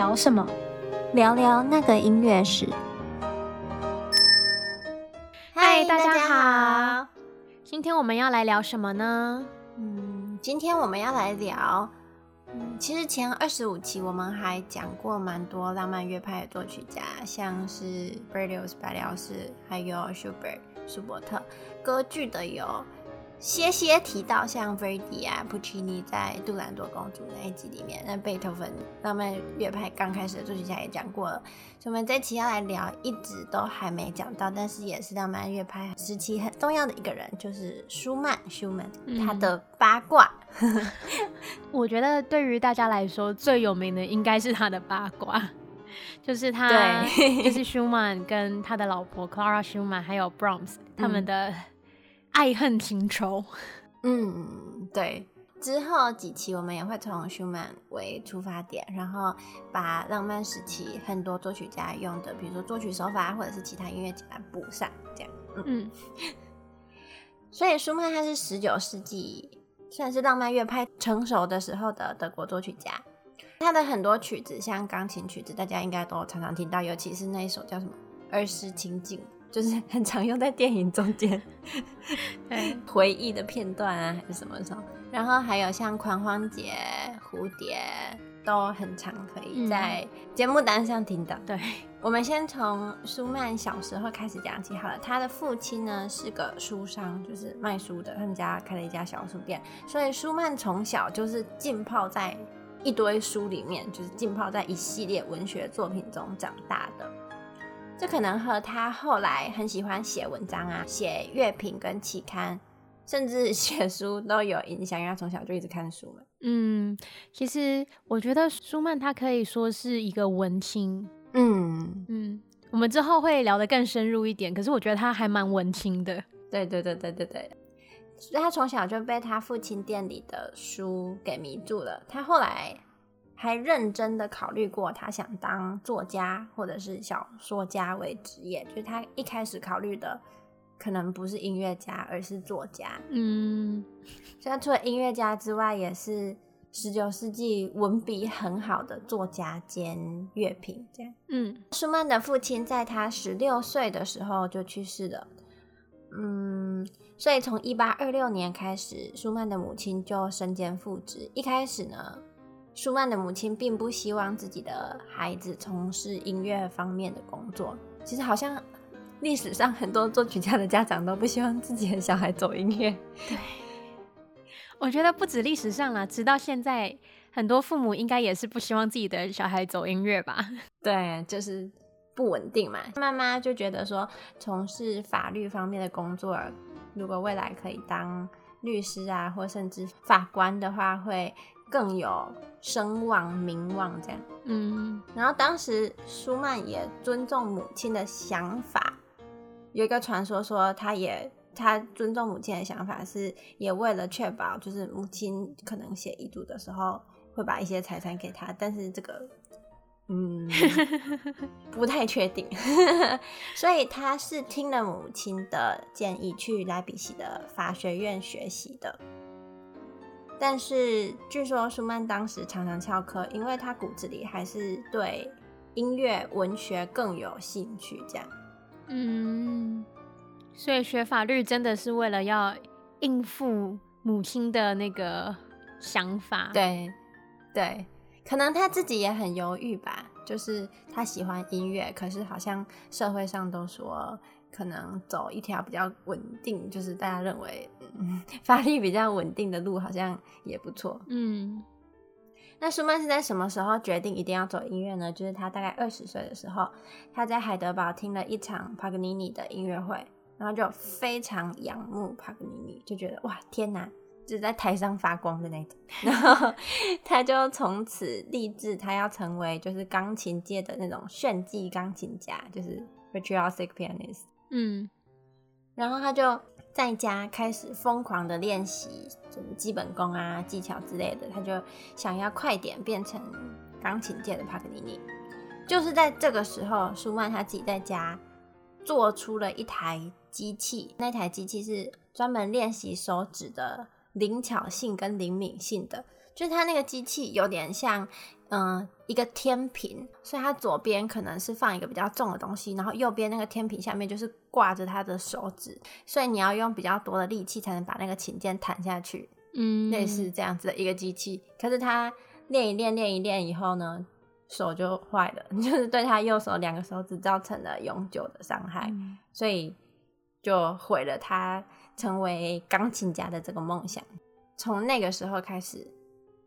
聊什么？聊聊那个音乐史。嗨，大家好，今天我们要来聊什么呢？嗯，今天我们要来聊，嗯，其实前二十五期我们还讲过蛮多浪漫乐派的作曲家，像是 Berlioz 白辽士，还有 Schubert 舒伯特，歌剧的有。些些提到像 Verdi 啊、普契尼在《杜兰朵公主》那一集里面，那贝多芬浪漫乐派刚开始的作曲家也讲过了。所以我们这期要来聊，一直都还没讲到，但是也是浪漫乐派时期很重要的一个人，就是舒曼。舒曼他的八卦，嗯、我觉得对于大家来说最有名的应该是他的八卦，就是他，对就是舒曼跟他的老婆 Clara Schumann 还有 Brahms 他们的、嗯。爱恨情仇，嗯，对。之后几期我们也会从舒曼为出发点，然后把浪漫时期很多作曲家用的，比如说作曲手法或者是其他音乐家补上，这样。嗯，嗯 所以舒曼他是十九世纪算是浪漫乐派成熟的时候的德国作曲家，他的很多曲子，像钢琴曲子，大家应该都常常听到，尤其是那一首叫什么《儿时情景》。就是 很常用在电影中间 回忆的片段啊，还是什么时候？然后还有像狂欢节、蝴蝶，都很常可以在节目单上听到。对，我们先从舒曼小时候开始讲起好了。他的父亲呢是个书商，就是卖书的，他们家开了一家小书店，所以舒曼从小就是浸泡在一堆书里面，就是浸泡在一系列文学作品中长大的。这可能和他后来很喜欢写文章啊、写乐评跟期刊，甚至 写书都有影响，因为他从小就一直看书嘛。嗯，其实我觉得舒曼他可以说是一个文青。嗯嗯，我们之后会聊得更深入一点，可是我觉得他还蛮文青的。对对对对对对，所以他从小就被他父亲店里的书给迷住了。他后来。还认真的考虑过，他想当作家或者是小说家为职业。就是他一开始考虑的，可能不是音乐家，而是作家。嗯，所以除了音乐家之外，也是十九世纪文笔很好的作家兼乐评。这样，嗯，舒曼的父亲在他十六岁的时候就去世了。嗯，所以从一八二六年开始，舒曼的母亲就身兼父职。一开始呢。舒曼的母亲并不希望自己的孩子从事音乐方面的工作。其实，好像历史上很多作曲家的家长都不希望自己的小孩走音乐。对，我觉得不止历史上啦，直到现在，很多父母应该也是不希望自己的小孩走音乐吧？对，就是不稳定嘛。妈妈就觉得说，从事法律方面的工作，如果未来可以当律师啊，或甚至法官的话，会更有声望、名望这样，嗯，然后当时舒曼也尊重母亲的想法，有一个传说说他也他尊重母亲的想法是也为了确保就是母亲可能写遗嘱的时候会把一些财产给他，但是这个嗯 不太确定，所以他是听了母亲的建议去莱比锡的法学院学习的。但是据说舒曼当时常常翘课，因为他骨子里还是对音乐、文学更有兴趣。这样，嗯，所以学法律真的是为了要应付母亲的那个想法。对，对，可能他自己也很犹豫吧。就是他喜欢音乐，可是好像社会上都说。可能走一条比较稳定，就是大家认为嗯，法律比较稳定的路，好像也不错。嗯，那舒曼是在什么时候决定一定要走音乐呢？就是他大概二十岁的时候，他在海德堡听了一场帕格尼尼的音乐会，然后就非常仰慕帕格尼尼，就觉得哇，天哪，就是在台上发光的那种。然后他就从此立志，他要成为就是钢琴界的那种炫技钢琴家，就是 virtuosic pianist。嗯，然后他就在家开始疯狂的练习什么基本功啊、技巧之类的，他就想要快点变成钢琴界的帕格尼尼。就是在这个时候，舒曼他自己在家做出了一台机器，那台机器是专门练习手指的灵巧性跟灵敏性的，就是他那个机器有点像嗯，一个天平，所以他左边可能是放一个比较重的东西，然后右边那个天平下面就是挂着他的手指，所以你要用比较多的力气才能把那个琴键弹下去。嗯，类似这样子的一个机器。可是他练一练，练一练以后呢，手就坏了，就是对他右手两个手指造成了永久的伤害，嗯、所以就毁了他成为钢琴家的这个梦想。从那个时候开始，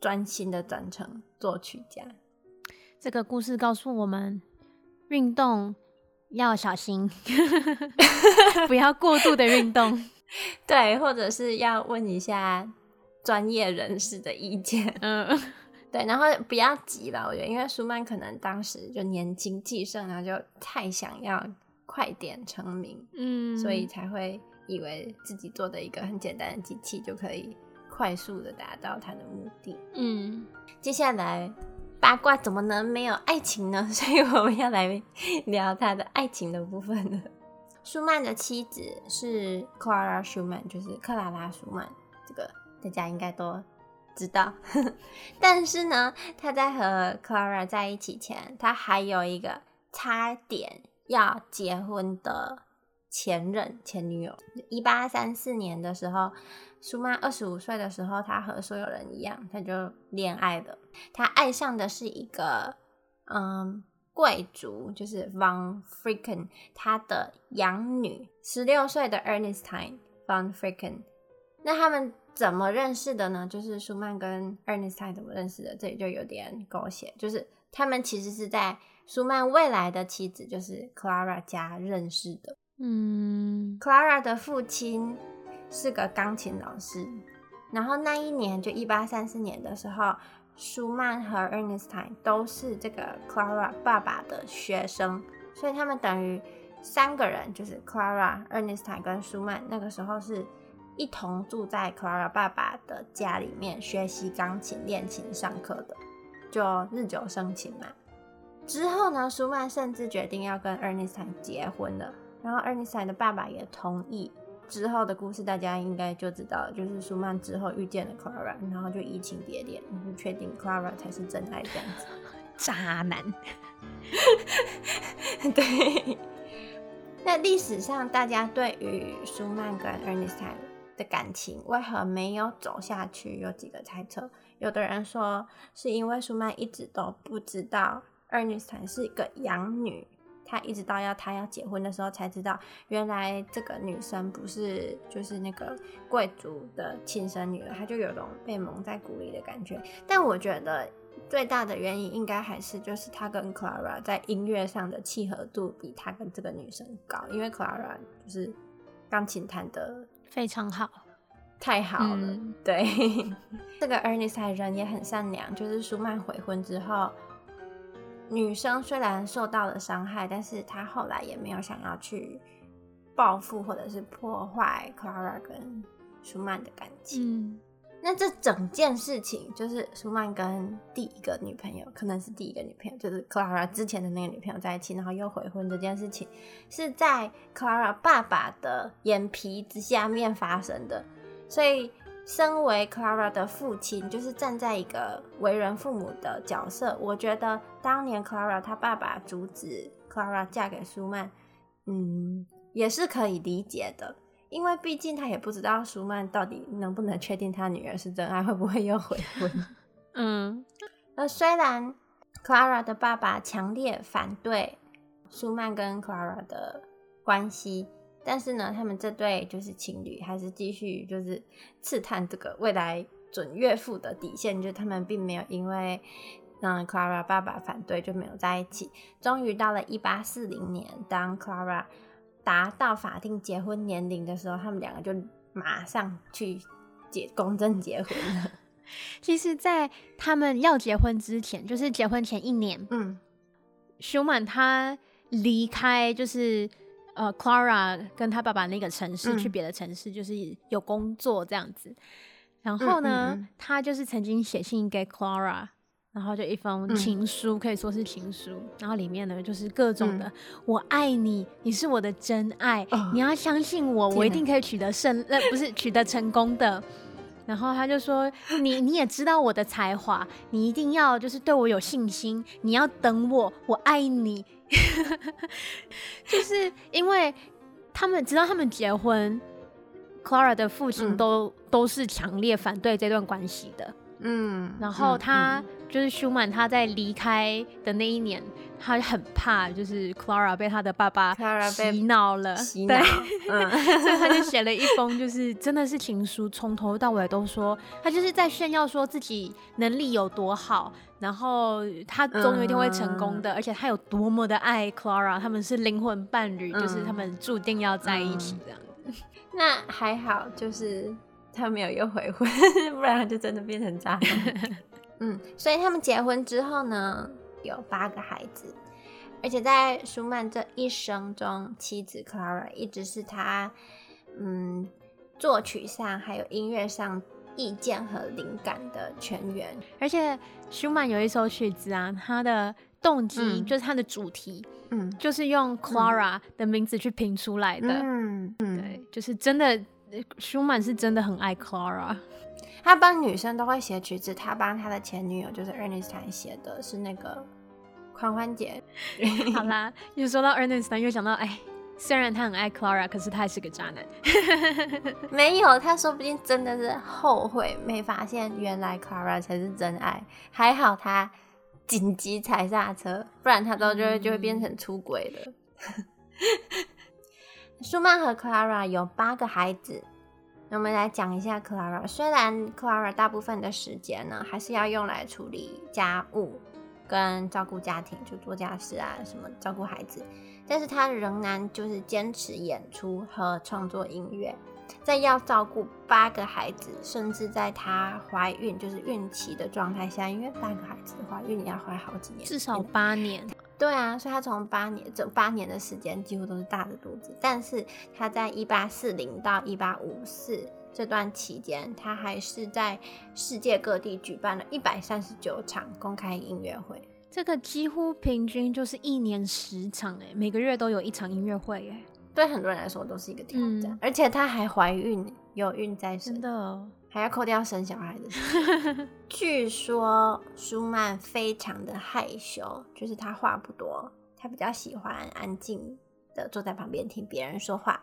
专心的转成作曲家。这个故事告诉我们，运动要小心，不要过度的运动。对，或者是要问一下专业人士的意见。嗯。对，然后不要急了，我觉得，因为舒曼可能当时就年轻气盛，然后就太想要快点成名，嗯，所以才会以为自己做的一个很简单的机器就可以快速的达到他的目的，嗯。接下来八卦怎么能没有爱情呢？所以我们要来聊他的爱情的部分了。舒曼的妻子是 Clara Schumann，就是克拉拉·舒曼，这个大家应该都。知道，但是呢，他在和 Clara 在一起前，他还有一个差点要结婚的前任前女友。一八三四年的时候，舒曼二十五岁的时候，他和所有人一样，他就恋爱了。他爱上的是一个嗯贵族，就是 von Fricken，他的养女，十六岁的 Ernestine von Fricken。那他们。怎么认识的呢？就是舒曼跟 Ernestine 怎么认识的？这里就有点狗血，就是他们其实是在舒曼未来的妻子，就是 Clara 家认识的。嗯，Clara 的父亲是个钢琴老师，然后那一年就一八三四年的时候，舒曼和 Ernestine 都是这个 Clara 爸爸的学生，所以他们等于三个人，就是 Clara、Ernestine 跟舒曼，那个时候是。一同住在 Clara 爸爸的家里面学习钢琴、练琴、上课的，就日久生情嘛。之后呢，舒曼甚至决定要跟 Ernestine 结婚了，然后 Ernestine 的爸爸也同意。之后的故事大家应该就知道了，就是舒曼之后遇见了 Clara，然后就移情别恋，就确定 Clara 才是真爱这样子。渣男。对。那历史上大家对于舒曼跟 Ernestine 的感情为何没有走下去？有几个猜测。有的人说是因为舒曼一直都不知道 Ernestine 是一个养女，他一直到要他要结婚的时候才知道，原来这个女生不是就是那个贵族的亲生女儿，他就有种被蒙在鼓里的感觉。但我觉得最大的原因应该还是就是他跟 Clara 在音乐上的契合度比他跟这个女生高，因为 Clara 就是钢琴弹的。非常好，太好了。嗯、对，这个 Ernestine 人也很善良。就是舒曼悔婚之后，女生虽然受到了伤害，但是她后来也没有想要去报复或者是破坏 Clara 跟舒曼的感情。嗯那这整件事情就是舒曼跟第一个女朋友，可能是第一个女朋友，就是 Clara 之前的那个女朋友在一起，然后又悔婚这件事情，是在 Clara 爸爸的眼皮子下面发生的。所以，身为 Clara 的父亲，就是站在一个为人父母的角色，我觉得当年 Clara 她爸爸阻止 Clara 嫁给舒曼，嗯，也是可以理解的。因为毕竟他也不知道舒曼到底能不能确定他女儿是真爱，会不会又悔婚。嗯，那虽然 Clara 的爸爸强烈反对舒曼跟 Clara 的关系，但是呢，他们这对就是情侣还是继续就是刺探这个未来准岳父的底线，就他们并没有因为让 Clara 爸爸反对就没有在一起。终于到了一八四零年，当 Clara 达到法定结婚年龄的时候，他们两个就马上去结公证结婚了。其实，在他们要结婚之前，就是结婚前一年，嗯，舒曼他离开，就是呃，Clara 跟他爸爸那个城市，嗯、去别的城市，就是有工作这样子。然后呢，嗯嗯嗯他就是曾经写信给 Clara。然后就一封情书，嗯、可以说是情书。然后里面呢，就是各种的“嗯、我爱你，你是我的真爱，哦、你要相信我，我一定可以取得胜，呃，不是取得成功的。”然后他就说：“你你也知道我的才华，你一定要就是对我有信心，你要等我，我爱你。” 就是因为他们直到他们结婚，Clara 的父亲都、嗯、都是强烈反对这段关系的。嗯，然后他。嗯嗯就是舒曼他在离开的那一年，他很怕，就是 Clara 被他的爸爸洗脑了，洗脑，对，嗯、所以他就写了一封，就是真的是情书，从头到尾都说他就是在炫耀说自己能力有多好，然后他总有一天会成功的，嗯、而且他有多么的爱 Clara，他们是灵魂伴侣，嗯、就是他们注定要在一起这样。嗯、那还好，就是他没有又悔婚，不然他就真的变成渣男。嗯，所以他们结婚之后呢，有八个孩子，而且在舒曼这一生中，妻子 Clara 一直是他，嗯，作曲上还有音乐上意见和灵感的泉源。而且舒曼有一首曲子啊，他的动机、嗯、就是他的主题，嗯，就是用 Clara 的名字去拼出来的，嗯嗯，对，就是真的，舒曼是真的很爱 Clara。他帮女生都会写曲子，他帮他的前女友就是 Ernestine 写的是那个狂欢节。好啦，又说到 Ernestine，又想到哎，虽然他很爱 Clara，可是他还是个渣男。没有，他说不定真的是后悔没发现原来 Clara 才是真爱。还好他紧急踩刹车，不然他到最后就会变成出轨了。舒曼和 Clara 有八个孩子。那我们来讲一下 Clara。虽然 Clara 大部分的时间呢，还是要用来处理家务跟照顾家庭，就做家事啊，什么照顾孩子，但是她仍然就是坚持演出和创作音乐。在要照顾八个孩子，甚至在她怀孕就是孕期的状态下，因为八个孩子怀孕你要怀好几年，至少八年。对啊，所以他从八年这八年的时间几乎都是大着肚子，但是他在一八四零到一八五四这段期间，他还是在世界各地举办了一百三十九场公开音乐会，这个几乎平均就是一年十场哎，每个月都有一场音乐会哎，对很多人来说都是一个挑战，嗯、而且她还怀孕，有孕在身，真的。还要扣掉生小孩的。据说舒曼非常的害羞，就是他话不多，他比较喜欢安静的坐在旁边听别人说话。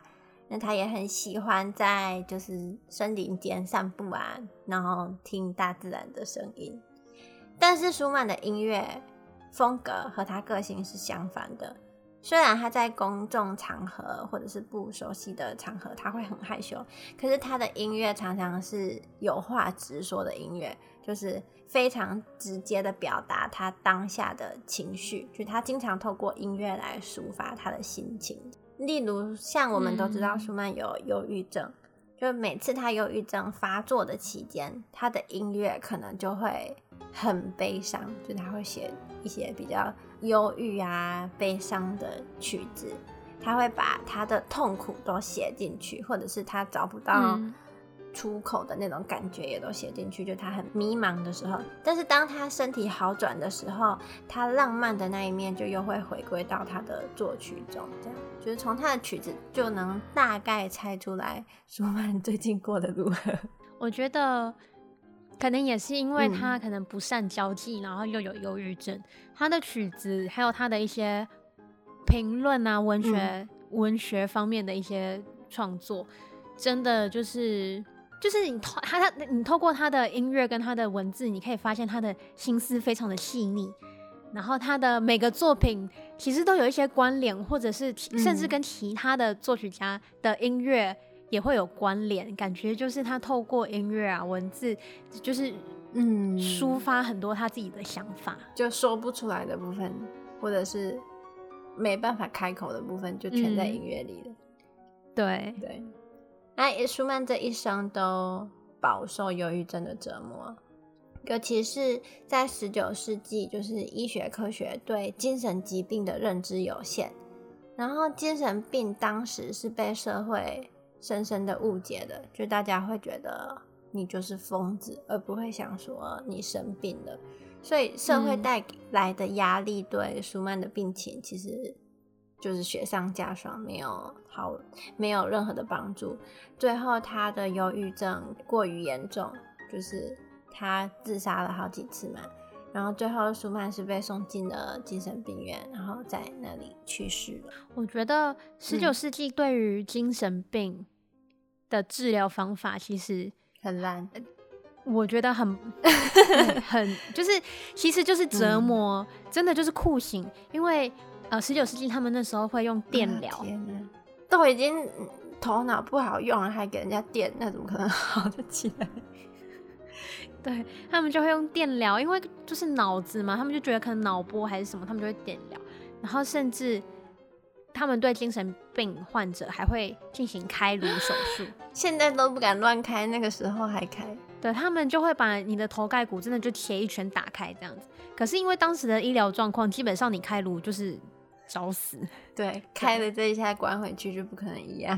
那他也很喜欢在就是森林间散步啊，然后听大自然的声音。但是舒曼的音乐风格和他个性是相反的。虽然他在公众场合或者是不熟悉的场合他会很害羞，可是他的音乐常常是有话直说的音乐，就是非常直接的表达他当下的情绪，就他经常透过音乐来抒发他的心情。例如，像我们都知道舒曼有忧郁症，就每次他忧郁症发作的期间，他的音乐可能就会很悲伤，就他会写一些比较。忧郁啊，悲伤的曲子，他会把他的痛苦都写进去，或者是他找不到出口的那种感觉也都写进去，就他很迷茫的时候。但是当他身体好转的时候，他浪漫的那一面就又会回归到他的作曲中，这样就是从他的曲子就能大概猜出来舒曼最近过得如何。我觉得。可能也是因为他可能不善交际，嗯、然后又有忧郁症，他的曲子还有他的一些评论啊，文学、嗯、文学方面的一些创作，真的就是就是你透他他你透过他的音乐跟他的文字，你可以发现他的心思非常的细腻，然后他的每个作品其实都有一些关联，或者是甚至跟其他的作曲家的音乐。也会有关联，感觉就是他透过音乐啊、文字，就是嗯，抒发很多他自己的想法，就说不出来的部分，或者是没办法开口的部分，就全在音乐里了。嗯、对。对，那舒曼这一生都饱受忧郁症的折磨，尤其是在十九世纪，就是医学科学对精神疾病的认知有限，然后精神病当时是被社会。深深的误解的，就大家会觉得你就是疯子，而不会想说你生病了。所以社会带来的压力对舒曼的病情其实就是雪上加霜，没有好，没有任何的帮助。最后他的忧郁症过于严重，就是他自杀了好几次嘛。然后最后舒曼是被送进了精神病院，然后在那里去世了。我觉得十九世纪对于精神病的治疗方法其实很烂，我觉得很 很，就是其实就是折磨，嗯、真的就是酷刑。因为呃，十九世纪他们那时候会用电疗，都已经头脑不好用了，还给人家电，那怎么可能好得起来？对，他们就会用电疗，因为就是脑子嘛，他们就觉得可能脑波还是什么，他们就会电疗。然后甚至他们对精神病患者还会进行开颅手术。现在都不敢乱开，那个时候还开。对，他们就会把你的头盖骨真的就切一拳打开这样子。可是因为当时的医疗状况，基本上你开颅就是找死。对，开了这一下关回去就不可能一样。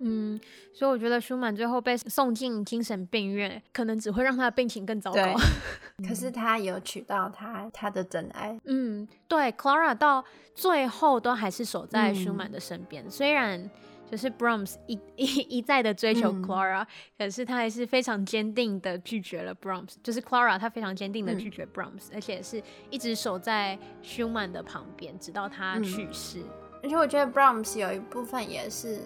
嗯，所以我觉得舒曼最后被送进精神病院，可能只会让他的病情更糟糕。对，可是他有娶到他他的真爱。嗯，对，Clara 到最后都还是守在舒曼的身边，嗯，虽然就是 Brahms 一 一一再的追求 Clara，嗯，可是他还是非常坚定的拒绝了 Brahms。就是 Clara，他非常坚定的拒绝 Brahms，嗯，而且是一直守在舒曼的旁边，直到他去世。嗯，而且我觉得 Brahms 有一部分也是。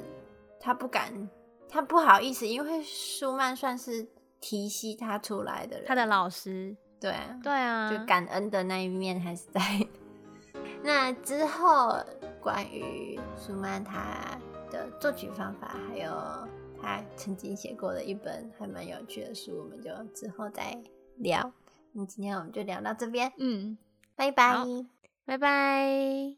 他不敢，他不好意思，因为舒曼算是提携他出来的人，他的老师，对啊，对啊，就感恩的那一面还是在。那之后，关于舒曼他的作曲方法，还有他曾经写过的一本还蛮有趣的书，我们就之后再聊。那今天我们就聊到这边，嗯，拜拜，拜拜。